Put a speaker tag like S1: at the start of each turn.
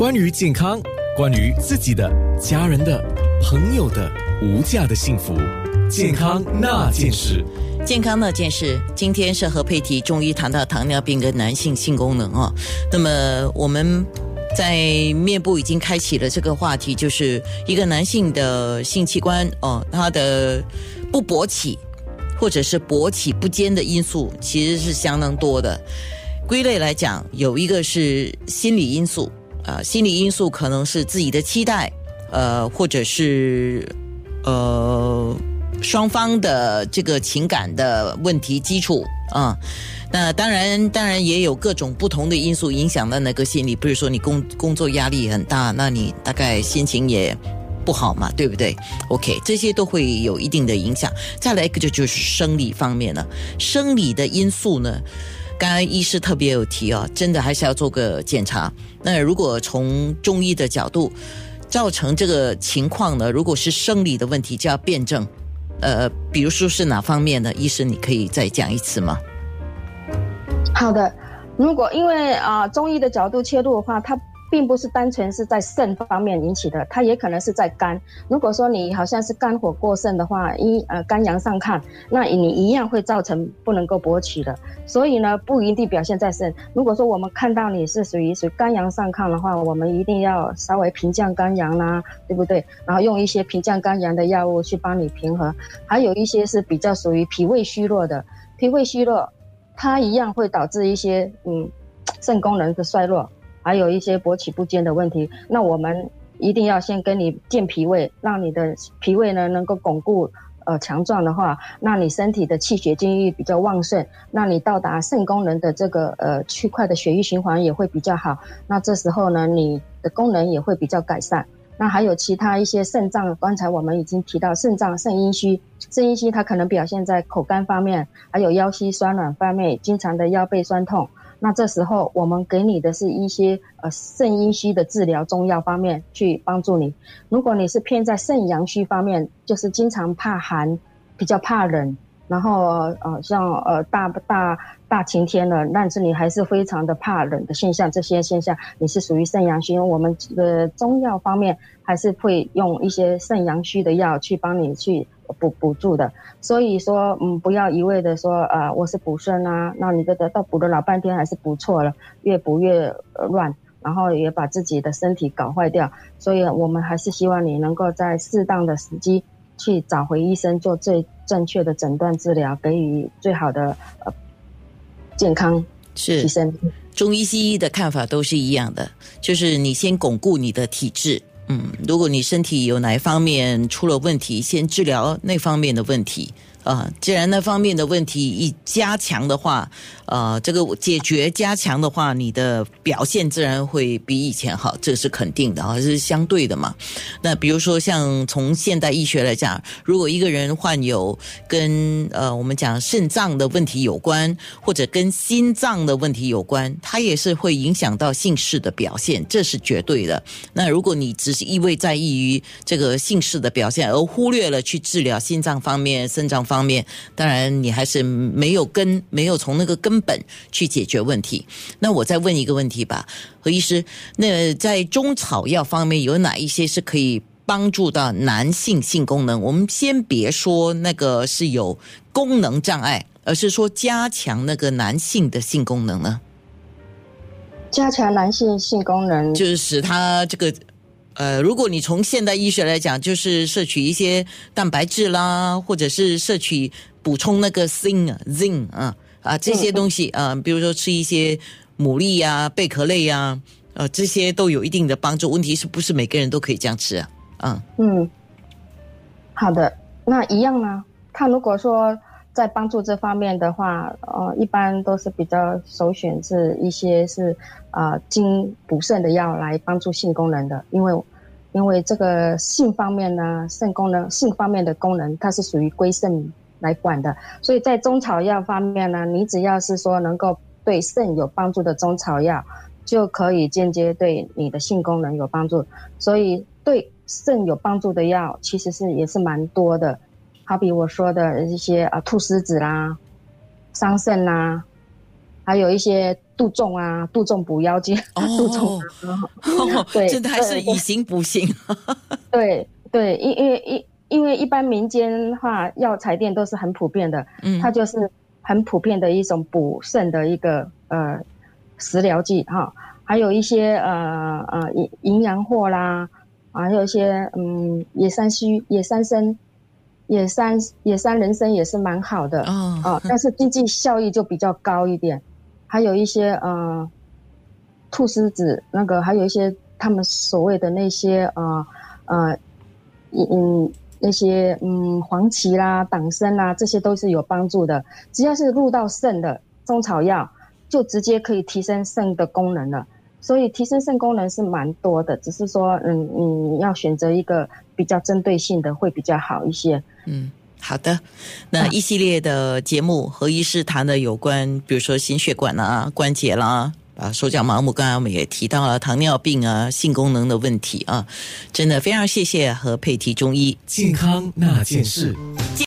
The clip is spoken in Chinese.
S1: 关于健康，关于自己的、家人的、朋友的无价的幸福，健康那件事。
S2: 健康那件事，今天是何佩提中医谈到糖尿病跟男性性功能哦。那么我们在面部已经开启了这个话题，就是一个男性的性器官哦，他的不勃起或者是勃起不坚的因素其实是相当多的。归类来讲，有一个是心理因素呃，心理因素可能是自己的期待，呃，或者是呃。双方的这个情感的问题基础啊，那当然，当然也有各种不同的因素影响到那个心理。比如说你工工作压力很大，那你大概心情也不好嘛，对不对？OK，这些都会有一定的影响。再来一个就就是生理方面了，生理的因素呢，刚刚医师特别有提哦，真的还是要做个检查。那如果从中医的角度造成这个情况呢，如果是生理的问题，就要辩证。呃，比如说是哪方面的医生，你可以再讲一次吗？
S3: 好的，如果因为啊中医的角度切入的话，它。并不是单纯是在肾方面引起的，它也可能是在肝。如果说你好像是肝火过盛的话，一呃肝阳上亢，那你一样会造成不能够勃起的。所以呢，不一定表现在肾。如果说我们看到你是属于属于肝阳上亢的话，我们一定要稍微平降肝阳啦，对不对？然后用一些平降肝阳的药物去帮你平衡。还有一些是比较属于脾胃虚弱的，脾胃虚弱，它一样会导致一些嗯肾功能的衰弱。还有一些勃起不坚的问题，那我们一定要先跟你健脾胃，让你的脾胃呢能够巩固、呃强壮的话，那你身体的气血精液比较旺盛，那你到达肾功能的这个呃区块的血液循环也会比较好，那这时候呢你的功能也会比较改善。那还有其他一些肾脏，刚才我们已经提到肾脏肾阴虚，肾阴虚它可能表现在口干方面，还有腰膝酸软方面，经常的腰背酸痛。那这时候，我们给你的是一些呃肾阴虚的治疗中药方面去帮助你。如果你是偏在肾阳虚方面，就是经常怕寒，比较怕冷，然后呃像呃大大大晴天了，但是你还是非常的怕冷的现象，这些现象你是属于肾阳虚。我们的中药方面还是会用一些肾阳虚的药去帮你去。补补助的，所以说，嗯，不要一味的说，呃，我是补肾啊，那你的得到补了老半天还是补错了，越补越乱，然后也把自己的身体搞坏掉。所以我们还是希望你能够在适当的时机去找回医生，做最正确的诊断治疗，给予最好的呃健康
S2: 是
S3: 提升。
S2: 中医西医的看法都是一样的，就是你先巩固你的体质。嗯，如果你身体有哪一方面出了问题，先治疗那方面的问题。啊，既然那方面的问题一加强的话，呃，这个解决加强的话，你的表现自然会比以前好，这是肯定的啊，是相对的嘛。那比如说像从现代医学来讲，如果一个人患有跟呃我们讲肾脏的问题有关，或者跟心脏的问题有关，它也是会影响到性事的表现，这是绝对的。那如果你只是一味在意于这个性事的表现，而忽略了去治疗心脏方面、肾脏。方面，当然你还是没有根，没有从那个根本去解决问题。那我再问一个问题吧，何医师，那在中草药方面有哪一些是可以帮助到男性性功能？我们先别说那个是有功能障碍，而是说加强那个男性的性功能呢？
S3: 加强男性性功能，
S2: 就是使他这个。呃，如果你从现代医学来讲，就是摄取一些蛋白质啦，或者是摄取补充那个锌啊、zinc 啊啊这些东西啊，比如说吃一些牡蛎呀、贝壳类呀，呃，这些都有一定的帮助。问题是不是每个人都可以这样吃啊？
S3: 嗯嗯，好的，那一样呢？看如果说在帮助这方面的话，呃，一般都是比较首选是一些是。啊，经补肾的药来帮助性功能的，因为，因为这个性方面呢，肾功能性方面的功能，它是属于归肾来管的，所以在中草药方面呢，你只要是说能够对肾有帮助的中草药，就可以间接对你的性功能有帮助。所以对肾有帮助的药，其实是也是蛮多的，好比我说的一些啊，菟丝子啦，桑葚啦。还有一些杜仲啊，杜仲补腰肌，杜仲哦，
S2: 对，真的还是以形补形。
S3: 对对，因因为因因为一般民间话药材店都是很普遍的，嗯，它就是很普遍的一种补肾的一个呃食疗剂哈，还有一些呃呃营营养货啦，还有一些嗯野山须、野山参。野山野山人参也是蛮好的啊，但是经济效益就比较高一点。还有一些呃，菟丝子那个，还有一些他们所谓的那些呃呃，嗯那些嗯黄芪啦、党参啦，这些都是有帮助的。只要是入到肾的中草药，就直接可以提升肾的功能了。所以提升肾功能是蛮多的，只是说，嗯，你要选择一个比较针对性的会比较好一些。
S2: 嗯，好的。那一系列的节目，何医师谈的有关，比如说心血管啊、关节啦，啊，手脚麻木，刚才我们也提到了糖尿病啊、性功能的问题啊，真的非常谢谢何佩提中医
S1: 健康那件事。